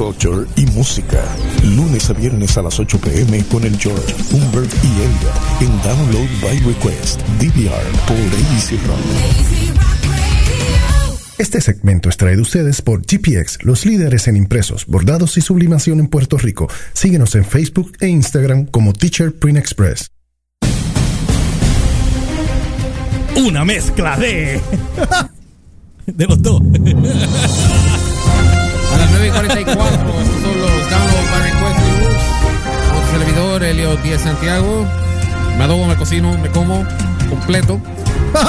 culture y música. Lunes a viernes a las 8 pm con el George, Humbert y Elliot en Download by Request, DVR por Easy Rock. Este segmento es traído a ustedes por GPX, los líderes en impresos, bordados y sublimación en Puerto Rico. Síguenos en Facebook e Instagram como Teacher Print Express. Una mezcla de. de los dos. A las 9 y 44, estos son los Download by Request News. Otro servidor, Elio Díaz Santiago. Me adobo, me cocino, me como completo.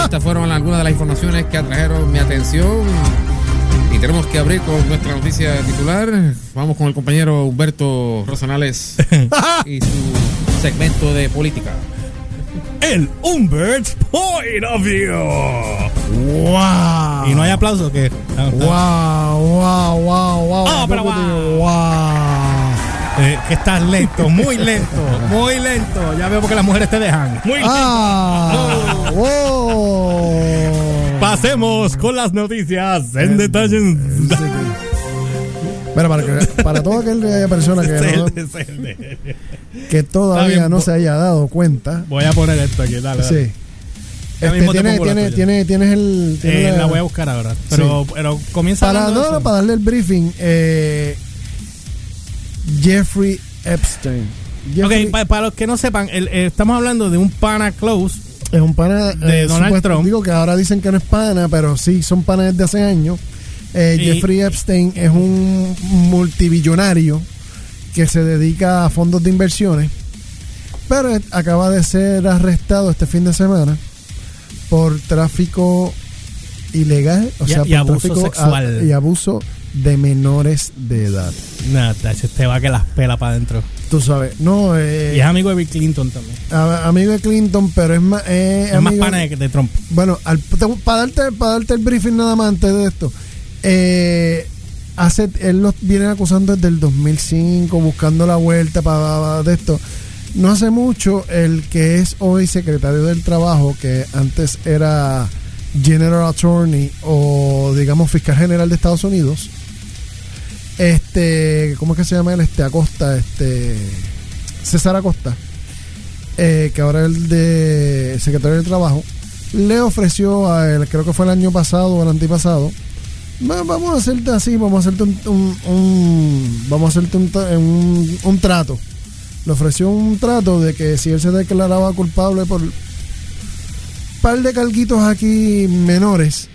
Estas fueron algunas de las informaciones que atrajeron mi atención. Y tenemos que abrir con nuestra noticia titular. Vamos con el compañero Humberto Rosanales y su segmento de política. El Humbert's Point of View. ¡Wow! ¿Y no hay aplauso que ¡Wow! ¡Wow! ¡Wow! ¡Wow! Ah, pero wow. ¡Wow! Eh, que estás lento, muy lento, muy lento. Ya veo porque las mujeres te dejan. Muy lento. ¡Ah! ¡Wow! Pasemos con las noticias en detalle. Mira, para, que, para toda aquella persona que, no- que todavía bien, no se haya dado cuenta, Voy a poner esto aquí, dale. sí. Este, tiene, tiene, tiene, tienes el. tiene Eh, la- la voy a buscar ahora. Pero, pero comienza para, no, no, para darle el briefing, eh, Jeffrey Epstein. Jeffrey Ok, pa- para los que no sepan, el- eh, estamos hablando de un pana close. es un pana de eh, Donald supuesto- Trump. Digo que ahora dicen que no es pana, pero sí, son panas desde hace años. Y- Jeffrey Epstein es un multibillonario que se dedica a fondos de inversiones, pero acaba de ser arrestado este fin de semana por tráfico ilegal, o Y- sea, y por abuso tráfico sexual. a- y abuso de menores de edad. Nada, te va que las pela para adentro. Tú sabes, no, eh, Y es amigo de Bill Clinton también. a- amigo de Clinton, pero es más, eh, Es más pana de, de Trump. Bueno, al- para darte, para darte el briefing nada más antes de esto, eh, hace, él los viene acusando desde el 2005, buscando la vuelta para de esto. No hace mucho, el que es hoy secretario del Trabajo, que antes era General Attorney o digamos fiscal general de Estados Unidos, este, ¿cómo es que se llama él? Este Acosta, este César Acosta, eh, que ahora es el de secretario del Trabajo, le ofreció a él, creo que fue el año pasado o el antipasado, "Va- vamos a hacerte así, vamos a hacerte un, vamos a hacerte un- un trato. Le ofreció un trato de que si él se declaraba culpable por un par de carguitos aquí menores,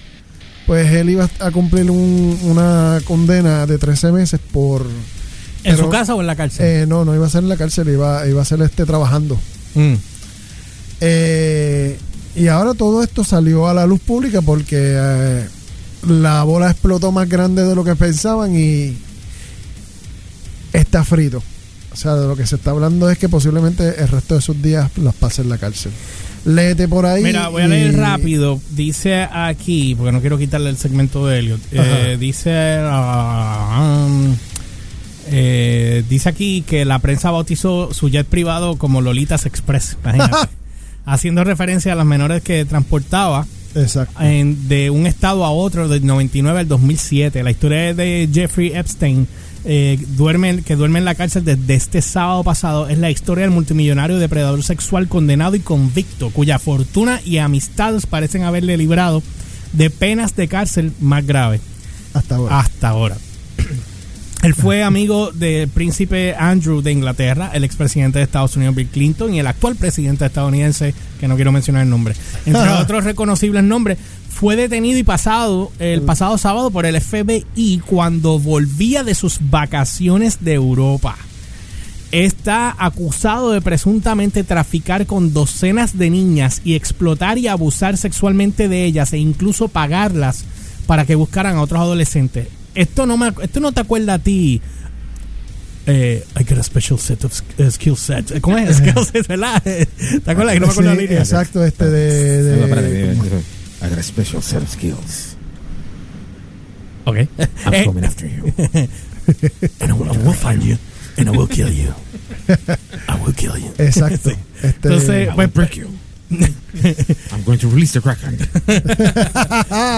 pues él iba a cumplir un- una condena de 13 meses por... ¿En pero- su casa o en la cárcel? eh, no, no iba a ser en la cárcel, iba, iba a ser este trabajando. Mm. Eh, y ahora todo esto salió a la luz pública porque eh, la bola explotó más grande de lo que pensaban y está frito. O sea, de lo que se está hablando es que posiblemente el resto de sus días las pase en la cárcel. Léete por ahí. Mira, voy a y- leer rápido. Dice aquí, porque no quiero quitarle el segmento de Elliot. Eh, dice. um, eh, dice aquí que la prensa bautizó su jet privado como Lolitas Express. Imagínate. haciendo referencia a las menores que transportaba Exacto. en- de un estado a otro del 99 al 2007. La historia de Jeffrey Epstein, eh, duerme, que duerme en la cárcel desde este sábado pasado, es la historia del multimillonario depredador sexual condenado y convicto, cuya fortuna y amistades parecen haberle librado de penas de cárcel más graves Hasta ahora. hasta ahora. Él fue amigo del príncipe Andrew de Inglaterra, el expresidente de Estados Unidos Bill Clinton y el actual presidente estadounidense, que no quiero mencionar el nombre. Entre otros reconocibles nombres, fue detenido y pasado el pasado sábado por el FBI cuando volvía de sus vacaciones de Europa. Está acusado de presuntamente traficar con docenas de niñas y explotar y abusar sexualmente de ellas e incluso pagarlas para que buscaran a otros adolescentes. Esto no me, esto no te acuerda a ti. Eh, I got a special set of sk- eh, skill set. ¿Cómo es? Skill set, ¿verdad? ¿Te acuerdas? Que no me acuerdo Sí, la línea. exacto, este de... de- Espérate, I got a special set of skills. Ok. I'm Eh, coming after you. and I will, I will find you. And I will kill you. I will kill you. exacto. Este, Entonces, I pues, will break you. I'm going to release the Kraken.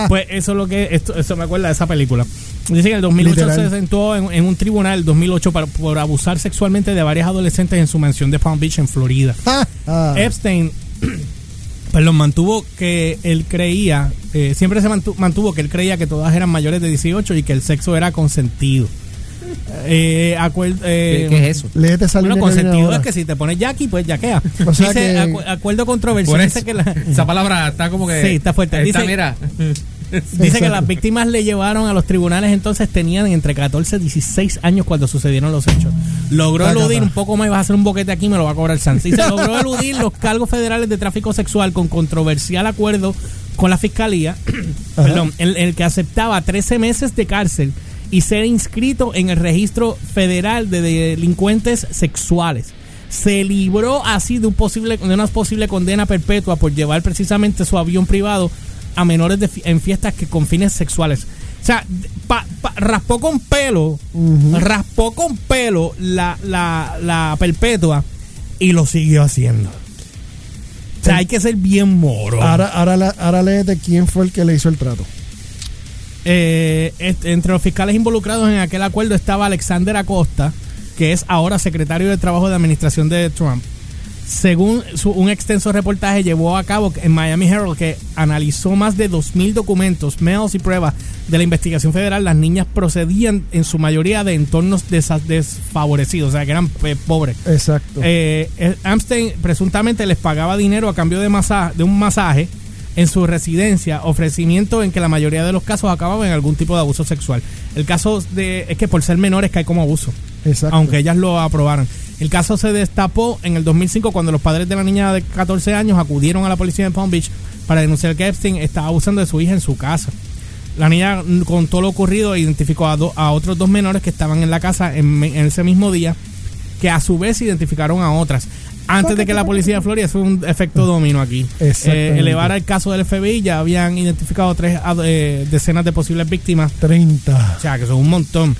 Pues eso es lo que esto, eso me acuerda de esa película. Dice que en el 2008 Literal. se sentó en, en un tribunal, el 2008, para- por abusar sexualmente de varias adolescentes en su mansión de Palm Beach, en Florida. Ah, Epstein, perdón, mantuvo que él creía, eh, siempre se mantu- mantuvo que él creía que todas eran mayores de 18 y que el sexo era consentido. Eh, acuer- eh, ¿Qué, qué es eso? léete esa Bueno, consentido es que si te pones Jackie, pues yaquea. O sea Dice, que- acu- acuerdo controversial. Por Dice eso. que la- Esa palabra está como que. Sí, está fuerte. Está, Dice- mira. Dice que las víctimas le llevaron a los tribunales entonces tenían entre 14 y 16 años cuando sucedieron los hechos. Logró eludir un poco más y vas a hacer un boquete aquí me lo va a cobrar Sanz. Dice, logró eludir los cargos federales de tráfico sexual con controversial acuerdo con la fiscalía, perdón, en el que aceptaba 13 meses de cárcel y ser inscrito en el registro federal de delincuentes sexuales. Se libró así de un posible de una posible condena perpetua por llevar precisamente su avión privado a menores de en fiestas que con fines sexuales. O sea, pa- pa- raspó con pelo, raspó con pelo la, la, la perpetua y lo siguió haciendo. O sea, hay que ser bien moro. Ahora, ahora, ahora léete quién fue el que le hizo el trato. Eh, entre los fiscales involucrados en aquel acuerdo estaba Alexander Acosta, que es ahora secretario de Trabajo de Administración de Trump. Según su- un extenso reportaje llevó a cabo en Miami Herald que analizó más de 2.000 documentos, mails y pruebas de la investigación federal, las niñas procedían en su mayoría de entornos desa- desfavorecidos, o sea que eran eh, pobres. Exacto. Eh, eh, Amstein presuntamente les pagaba dinero a cambio de, masa- de un masaje en su residencia, ofrecimiento en que la mayoría de los casos acababan en algún tipo de abuso sexual. El caso de es que por ser menores cae como abuso, Exacto. aunque ellas lo aprobaron. El caso se destapó en el 2005 cuando los padres de la niña de 14 años acudieron a la policía de Palm Beach para denunciar que Epstein estaba abusando de su hija en su casa. La niña con todo lo ocurrido identificó a, do- a otros dos menores que estaban en la casa en, en ese mismo día que a su vez identificaron a otras. Antes de que la policía de Florida, fue un efecto domino aquí. Eh, elevara el caso del FBI, ya habían identificado tres eh, decenas de posibles víctimas. 30. O sea, que son un montón.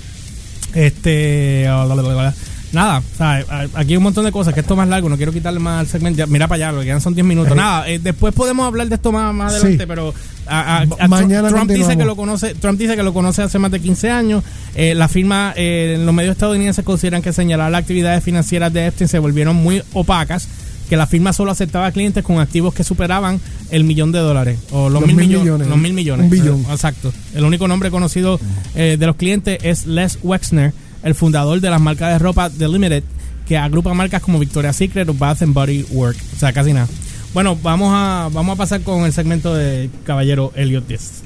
Este. bla, bla, bla, bla. Nada, o sea, a- aquí hay un montón de cosas, que esto es más largo, no quiero quitarle más al segmento. Mira para allá, lo que quedan son 10 minutos. Nada, eh, después podemos hablar de esto más, más adelante, Sí. pero a- a- a Ma- Trump- mañana Trump dice que lo conoce, Trump dice que lo conoce hace más de 15 años. Eh, la firma, eh, en los medios estadounidenses consideran que señalar las actividades financieras de Epstein se volvieron muy opacas, que la firma solo aceptaba clientes con activos que superaban el millón de dólares o los, Los mil, mil millones, millones. los mil millones. Un billón. Eh, exacto. El único nombre conocido eh, de los clientes es Les Wexner, el fundador de las marcas de ropa The Limited, que agrupa marcas como Victoria's Secret o Bath and Body Work. O sea, casi nada. Bueno, vamos a, vamos a pasar con el segmento de Caballero Elliot Diaz.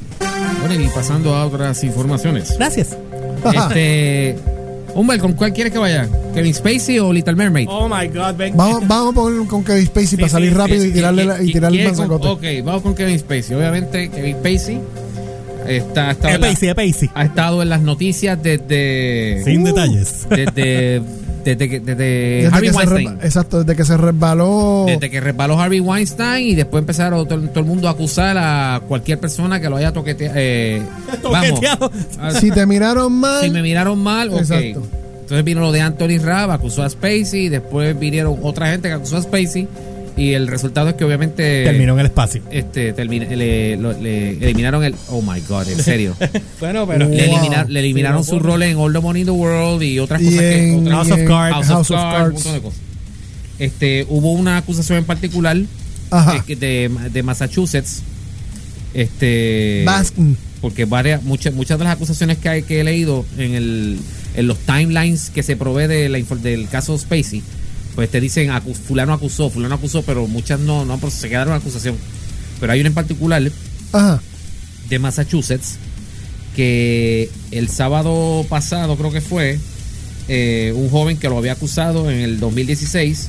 Bueno, y pasando a otras informaciones. Gracias. Este. Humber, ¿con cuál quieres que vaya? ¿Kevin Spacey o Little Mermaid? Oh my God, ven. Vamos, vamos a poner con Kevin Spacey para sí, salir sí, rápido y Eh, tirarle, la- y tirarle el ¿quién con- mazacote. Ok, vamos con Kevin Spacey. Obviamente, Kevin Spacey está, ha estado Es en la- Pacey, es Pacey. ha estado en las noticias desde. Sin detalles. Desde. Desde, que- desde Desde Harvey que se Weinstein. re- exacto, desde que se resbaló. Desde que resbaló Harvey Weinstein y después empezaron todo, todo el mundo a acusar a cualquier persona que lo haya toqueteado. Eh, Toqueteado. a- Si te miraron mal. si me miraron mal, ok. Exacto. Entonces vino lo de Anthony Rabb, acusó a Spacey, después vinieron otra gente que acusó a Spacey y el resultado es que obviamente Terminó en el espacio. este termina- le, lo- le eliminaron el oh my god, en serio. Bueno, pero. le, Wow. elimina- le eliminaron Sí, su rol en All the Money in the World y otras y cosas que otras- House of Cards. House, House of Cards, un Cards. montón de cosas. Este, hubo una acusación en particular Ajá. eh, de, de Massachusetts. Este Baskin. porque varias muchas muchas de las acusaciones que, hay, que he leído en el en los timelines que se provee de la del caso Spacey pues te dicen acu- fulano acusó fulano acusó pero muchas no no se quedaron en acusación pero hay una en particular Ajá. de Massachusetts que el sábado pasado creo que fue eh, un joven que lo había acusado en el 2016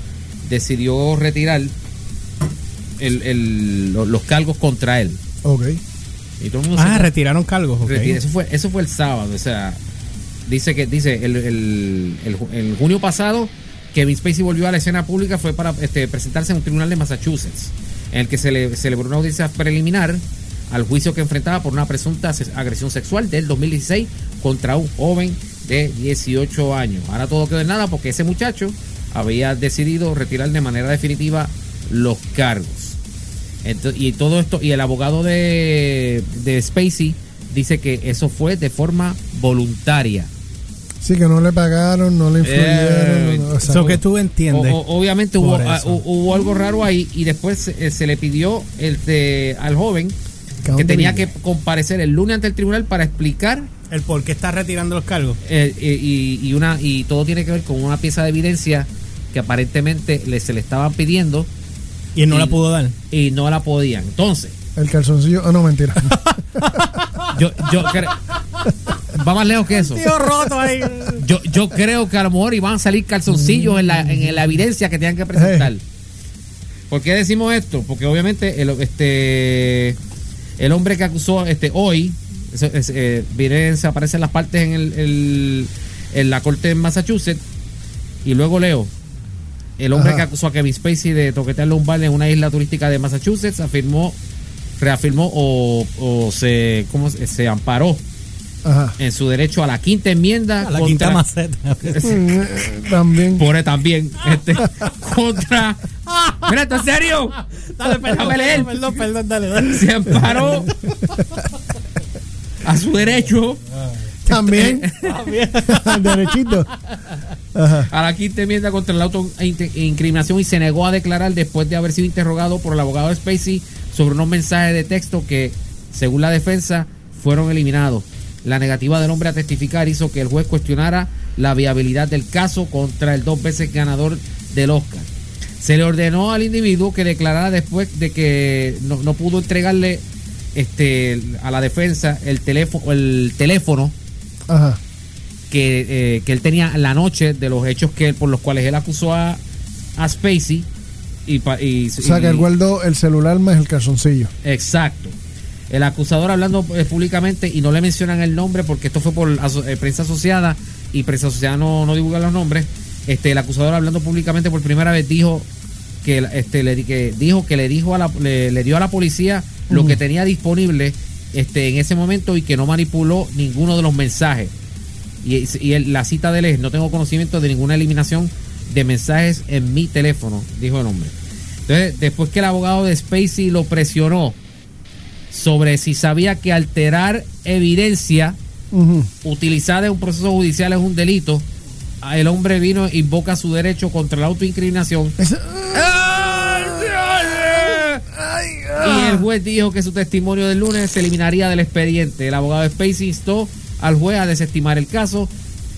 decidió retirar el- el- lo- los cargos contra él Ok. y todo el mundo se Ah, retiraron cargos. ok. y eso fue, eso fue el sábado, o sea, dice que, dice, el, el, el ju- el junio pasado, Kevin Spacey volvió a la escena pública, fue para este, presentarse en un tribunal de Massachusetts, en el que se le celebró una audiencia preliminar al juicio que enfrentaba por una presunta agresión sexual del 2016 contra un joven de 18 años. Ahora todo quedó en nada porque ese muchacho había decidido retirar de manera definitiva los cargos. Y todo esto, y el abogado de, de Spacey dice que eso fue de forma voluntaria. Sí, que no le pagaron, no le influyeron. Eh, no, o sea, Eso que tú entiendes. o- obviamente hubo, ah, hubo algo raro ahí y después se, eh, se le pidió el de- al joven que tenía que comparecer el lunes ante el tribunal para explicar el por qué está retirando los cargos. eh, eh, y, y una y todo tiene que ver con una pieza de evidencia que aparentemente le, se le estaban pidiendo Y él no Y- la pudo dar. y no la podían. Entonces, El calzoncillo. Ah, no, mentira. yo, yo va más lejos que eso. Tío roto ahí. Yo, yo creo que a lo mejor iban a salir calzoncillos en la, en la evidencia que tenían que presentar. ¿Por qué decimos esto? Porque obviamente el, este, el hombre que acusó este, hoy, eso es, eh, viene- se aparecen las partes en, el, el- en la corte en Massachusetts, y luego leo. El hombre Ajá. que acusó a Kevin Spacey de toquetearle un bar en una isla turística de Massachusetts afirmó, reafirmó o, o se, ¿cómo se, se amparó Ajá. en su derecho a la quinta enmienda A la contra- quinta maceta. Mm, También. por él también este, contra mira esto en serio Dale, Déjame leer. perdón, perdón, dale, dale. se amparó a su derecho También. Derechito. Ajá. a la quinta enmienda contra la autoincriminación y se negó a declarar después de haber sido interrogado por el abogado de Spacey sobre unos mensajes de texto que según la defensa fueron eliminados la negativa del hombre a testificar hizo que el juez cuestionara la viabilidad del caso contra el dos veces ganador del Oscar se le ordenó al individuo que declarara después de que no, no pudo entregarle este a la defensa el teléfono el teléfono Ajá. que, eh, que él tenía la noche de los hechos que por los cuales él acusó a, a Spacey y, O sea, que él guardó el celular más el calzoncillo. exacto el acusador hablando eh, públicamente y no le mencionan el nombre porque esto fue por aso- eh, prensa asociada y prensa asociada no, no divulga los nombres este el acusador hablando públicamente por primera vez dijo que este le que dijo que le dijo a la le, le dio a la policía lo que tenía disponible este en ese momento y que no manipuló ninguno de los mensajes. Y, y el- la cita de él es no tengo conocimiento de ninguna eliminación de mensajes en mi teléfono dijo el hombre. Entonces después que el abogado de Spacey lo presionó sobre si sabía que alterar evidencia utilizada en un proceso judicial es un delito el hombre vino e invoca su derecho contra la autoincriminación y el juez dijo que su testimonio del lunes se eliminaría del expediente. El abogado de Spacey instó al juez a desestimar el caso,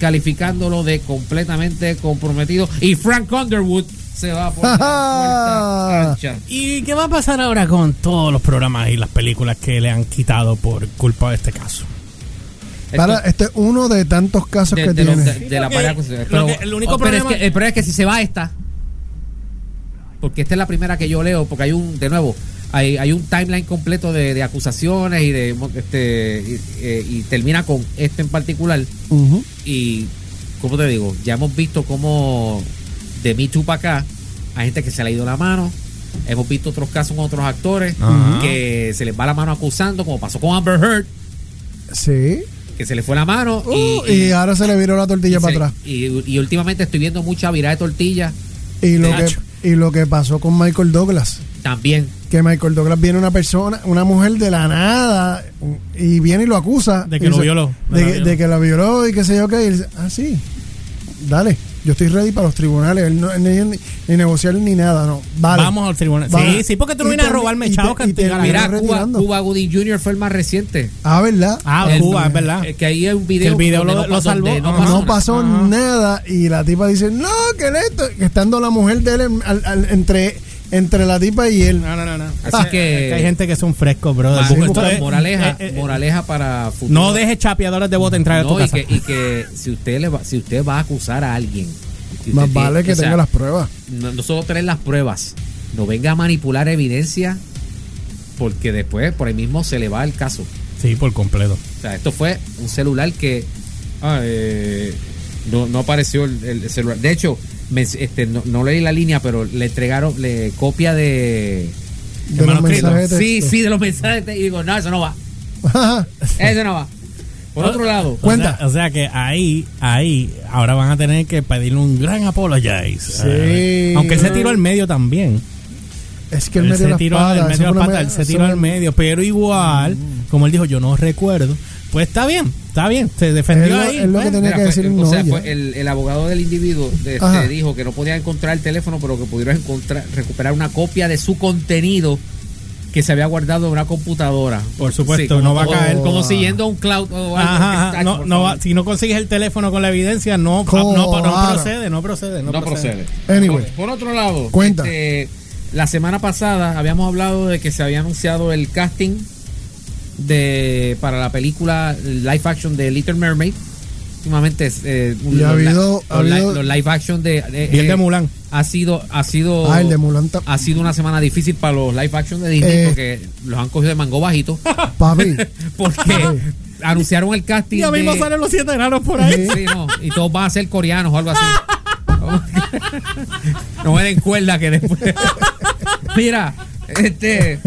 calificándolo de completamente comprometido. Y Frank Underwood se va por la puerta ancha. ¿Y qué va a pasar ahora con todos los programas y las películas que le han quitado por culpa de este caso? Para, Esto- este es uno de tantos casos de, que de los- tiene. de- de Pero, que- el único oh, pero es problema- que, el problema es que si se va esta, porque esta es la primera que yo leo, porque hay un, de nuevo, hay, hay un timeline completo de, de acusaciones y de este y, eh, y termina con este en particular. Y, como te digo, ya hemos visto cómo de Me Too para acá hay gente que se le ha ido la mano. Hemos visto otros casos con otros actores Ajá. que se les va la mano acusando, como pasó con Amber Heard, Sí. que se le fue la mano. Uh, y, ahora se le viró la tortilla y para atrás. Y, y últimamente estoy viendo mucha virada de tortilla Y lo, que, y lo que pasó con Michael Douglas. también. Que Michael Douglas viene una persona, una mujer de la nada, y viene y lo acusa. De que lo violó. De, De la que- violó. de que la violó y qué sé yo qué. Y dice, ah, sí, dale, yo estoy ready para los tribunales. Él no, ni, ni- ni negociar ni nada, no. Vale. Vamos al tribunal. Sí, sí, porque tú no vienes a robarme chavos la Mira, Cuba. Cuba Gooding Jr. fue el más reciente. Ah, ¿verdad? Ah, El- Cuba, es verdad. Que ahí hay un video, Que el video lo- no, lo salvó. donde no pasó no nada. pasó Ajá. nada y la tipa dice, no, que esto, que estando la mujer de él en- al- al- entre, entre la tipa y él. No, no, no, no. Así que- Es hay gente que son frescos, brother. Ah, sí, esto es- moraleja, eh, eh, moraleja para futuro. No deje chapeadores de bote entrar a tu No, y casa. que, y que si usted le va, si usted va a acusar a alguien, si Más tiene- vale que sea, tenga las pruebas. no, no solo tener las pruebas, no venga a manipular evidencia, porque después por ahí mismo se le va el caso. Sí, por completo. O sea, esto fue un celular que ah, eh, no, no apareció el, el celular. De hecho, me- este, no, no leí la línea, pero le entregaron le copia de... De los manuscrito. mensajes de Sí, texto. sí, de los mensajes. de texto. Y digo, no, eso no va. Eso no va. Por otro lado, Cuenta. O sea, o sea que ahí, ahí, ahora van a tener que pedirle un gran apologize. Sí. Eh, aunque él se tiró al medio también. Es que él metió se la tiró, espada. él eso metió fue la una pata, me- él se tiró al medio, pero igual, como él dijo, yo no recuerdo. Pues está bien, está bien, se defendió lo- ahí. él lo que tenía Mira, que fue- decir o no. sea, fue el, el abogado del individuo este, Ajá. dijo que no podía encontrar el teléfono, pero que pudieron encontrar, recuperar una copia de su contenido que se había guardado en una computadora. Por supuesto, no va a caer. Como siguiendo un cloud o algo. Ajá, ajá, que- no, no va- si no consigues el teléfono con la evidencia, no, no, no procede, no procede, no, No procede. procede. Anyway. Por, por otro lado, Cuenta. este, la semana pasada habíamos hablado de que se había anunciado el casting de para la película live action de Little Mermaid. Últimamente eh, Y ha los, habido- ha los habido- los live action de, de- Y el de eh, Mulan. ha sido ha sido Ah, el de Mulan. ha sido una semana difícil para los live action de Disney Eh. porque los han cogido de mango bajito Papi. porque anunciaron el casting Ya mismo de- salen los siete enanos por ahí. Sí, no, y todos van a ser coreanos o algo así. no me den cuerda que después. Mira, este.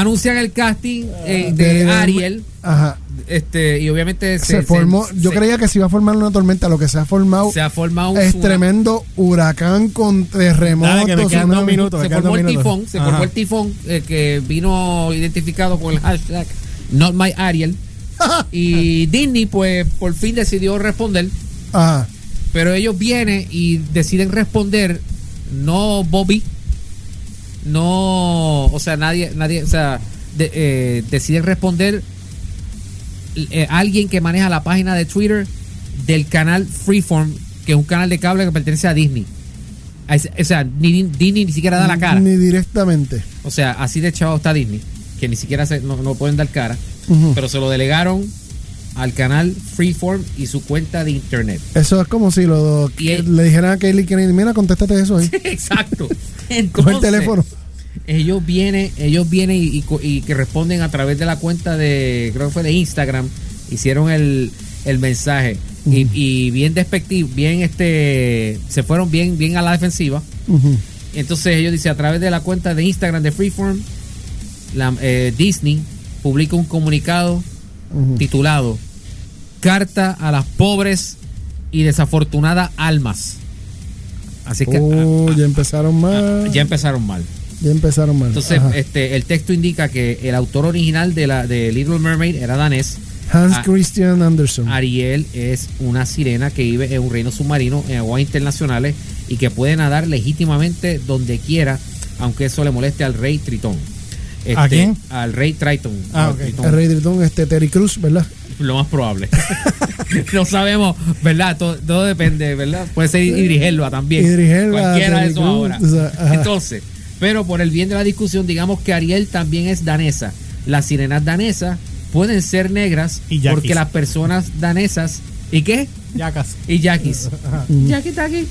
Anuncian el casting eh, de Ariel. Ajá. Este, y obviamente Se, formó. yo se- creía que se iba a formar una tormenta. Lo que se ha formado se ha formado un es tsunami. tremendo huracán con terremotos. Dale, que me quedan dos tsunami. minutos. Se me formó dos el tifón, se Ajá. formó el tifón eh, que vino identificado con el hashtag Not My Ariel. y Disney, pues, por fin decidió responder. Ajá. Pero ellos vienen y deciden responder, no Bobby, no, o sea, nadie, nadie, o sea, de- eh, deciden responder eh, alguien que maneja la página de Twitter del canal Freeform, que es un canal de cable que pertenece a Disney. O sea, ni, Disney ni siquiera da la cara. Ni directamente. O sea, así de chavo está Disney, que ni siquiera se, no, no pueden dar cara. Pero se lo delegaron al canal Freeform y su cuenta de internet. Eso es como si lo, Y él- le dijeran a Kennedy, mira, contéstate eso ahí. Exacto. Entonces, el teléfono. Ellos vienen, ellos vienen y, y co- y que responden a través de la cuenta de, creo que fue de Instagram, hicieron el, el mensaje. Y, y bien despectivo, bien este, se fueron bien, bien a la defensiva. Entonces ellos dicen a través de la cuenta de Instagram de Freeform, la, eh, Disney publica un comunicado titulado Carta a las pobres y desafortunadas almas. Así que Oh, ah, ya empezaron mal. ah, ya empezaron mal. Ya empezaron mal. Entonces, Ajá. este, el texto indica que el autor original de la de Little Mermaid era danés. Hans ah, Christian Andersen. Ariel es una sirena que vive en un reino submarino en aguas internacionales y que puede nadar legítimamente donde quiera, aunque eso le moleste al rey Tritón. Este, ¿A quién? Al rey Triton. Ah. Tritón. El Rey Tritón, este Terry Cruz, ¿verdad? Lo más probable. no sabemos, ¿verdad? Todo, todo depende, ¿verdad? Puede ser Idris Elba también. Idris Elba, Cualquiera de esos ahora. o sea, ajá. Entonces, pero por el bien de la discusión, digamos que Ariel también es danesa. Las sirenas danesas pueden ser negras Y porque las personas danesas. ¿Y qué? Yacas. Y yaquis. Yaqui taqui.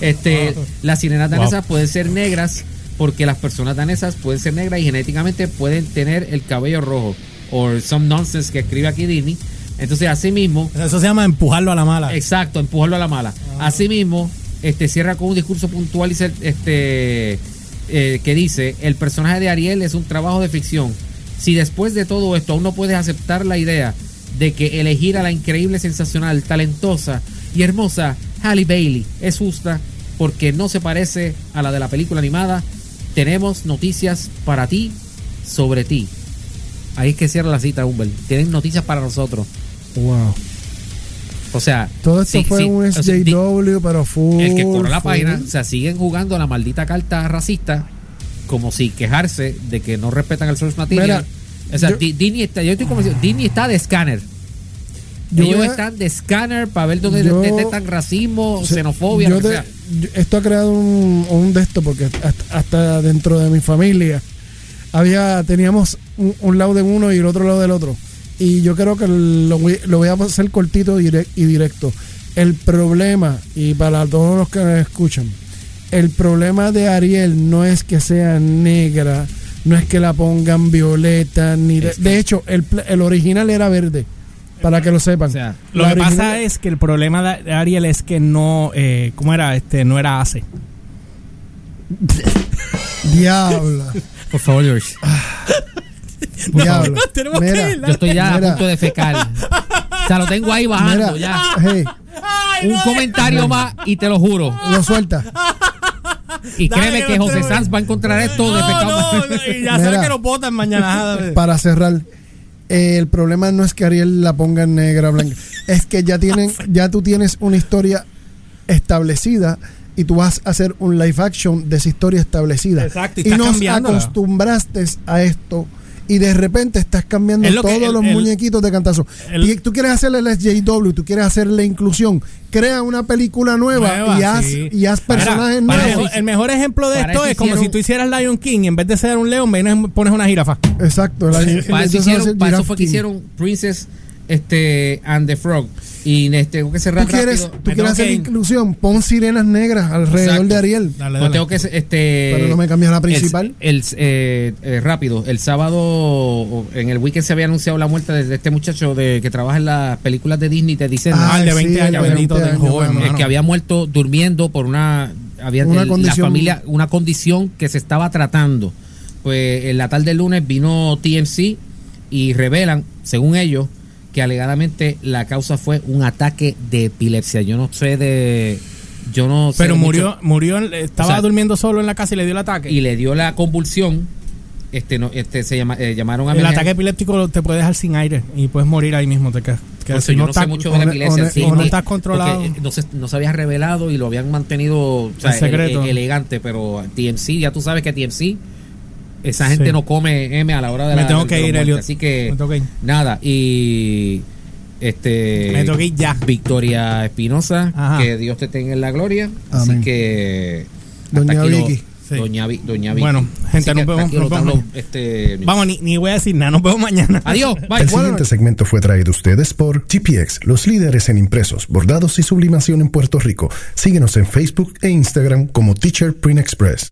Este, las sirenas danesas pueden ser negras porque las personas danesas pueden ser negras y genéticamente pueden tener el cabello rojo. O some nonsense que escribe aquí Disney. Entonces, así mismo, Eso se llama empujarlo a la mala. exacto, empujarlo a la mala. Así mismo, este, cierra con un discurso puntual y se- este, eh, que dice, el personaje de Ariel es un trabajo de ficción. Si después de todo esto aún no puedes aceptar la idea de que elegir a la increíble, sensacional, talentosa y hermosa Halle Bailey es justa porque no se parece a la de la película animada, tenemos noticias para ti sobre ti. Ahí es que cierra la cita, Humbert. Tienen noticias para nosotros. Wow. O sea, Todo esto sí, fue sí, un SJW, pero full. el que corre la full. página, o sea, siguen jugando la maldita carta racista como si quejarse de que no respetan el source material. Mira, o sea, yo- Di- Disney está, yo estoy convencido, Disney está de escáner. Ellos a- están de escáner para ver dónde Yo- detectan racismo, O sea, xenofobia, yo lo que te- sea. esto ha creado un, un de esto porque hasta, hasta dentro de mi familia había teníamos un, un lado de uno y el otro lado del otro y yo creo que lo voy, lo voy a hacer cortito y directo el problema y para todos los que nos escuchan el problema de Ariel no es que sea negra no es que la pongan violeta ni de, Es que- de hecho el, el original era verde para que lo sepan O sea, Lo que original- pasa es que el problema de Ariel es que no, eh, ¿cómo era? Este, no era ACE. diabla por favor, George. Diablo. Tenemos que Mira, ir, Yo estoy ya Mira. a punto de fecar. O sea, lo tengo ahí bajando mira, ya. hey, Un comentario más y te lo juro. lo suelta. Y Dale, créeme que José Sanz va a encontrar esto de pecado. no, no, y ya sabes Mira. que lo votan mañana. Para cerrar, eh, el problema no es que Ariel la ponga en negra blanca, es que ya tienen, ya tú tienes una historia establecida y tú vas a hacer un live action de esa historia establecida. Exacto, y nos acostumbraste a esto y de repente estás cambiando Es lo que todos el- los el- muñequitos de cantazo. el- y tú quieres hacerle el SJW, tú quieres hacerle inclusión, crea una película nueva, Nueva, y, haz, sí. y haz personajes para nuevos. eso- el mejor ejemplo de Para esto es como si tú hicieras Lion King y en vez de ser un león, vienes pones una jirafa. Exacto. Para eso, hicieron, para fue que hicieron Princess este, and the Frog. Y este, tengo que cerrar tú quieres, rápido. tú quieres hacer que inclusión, pon sirenas negras alrededor Exacto. de Ariel. Dale, Pues dale. tengo que este Pero no me cambias la principal. el, el, eh, eh, rápido el sábado en el weekend se había anunciado la muerte de, de este muchacho de que trabaja en las películas de Disney te dicen Ah, el de sí, 20 años, el de bendito 20 del años, joven, el que había muerto durmiendo por una había Una el- condición- la familia una condición que se estaba tratando pues en la tarde del lunes vino TMC y revelan según ellos que alegadamente la causa fue un ataque de epilepsia yo no sé de yo no sé Pero mucho. murió, murió, en- estaba O sea, durmiendo solo en la casa y le dio el ataque. y le dio la convulsión este no este se llama eh, llamaron a el ataque epiléptico te puede dejar sin aire y puedes morir ahí mismo. Te quedas. Yo no, sé estás- mucho de la o- epilepsia o- sí, o no estás controlado. eh, no, se, no se había revelado y lo habían mantenido o sea, En secreto. ele- elegante pero TMC ya tú sabes que TMC esa gente Sí. no come M a la hora de Me la tengo de que ir, Elliot. así que Me tengo que ir. nada y este Me tengo que ir ya. Victoria Espinosa Ajá. que Dios te tenga en la gloria Amén. así que Doña aquí lo- Vicky. Sí. Doña, Vi- Doña Vicky Bueno, gente, nos vemos- nos vemos este, Vamos, ni, ni voy a decir nada. Nos vemos mañana. adiós bye El siguiente segmento fue traído a ustedes por GPX, los líderes en impresos, bordados y sublimación en Puerto Rico. Síguenos en Facebook e Instagram como Teacher Print Express.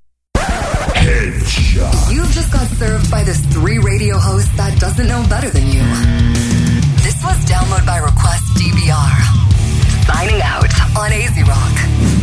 Headshot. You've just got served by this three radio host that doesn't know better than you. This was Download by Request DBR. Signing out on AZ Rock.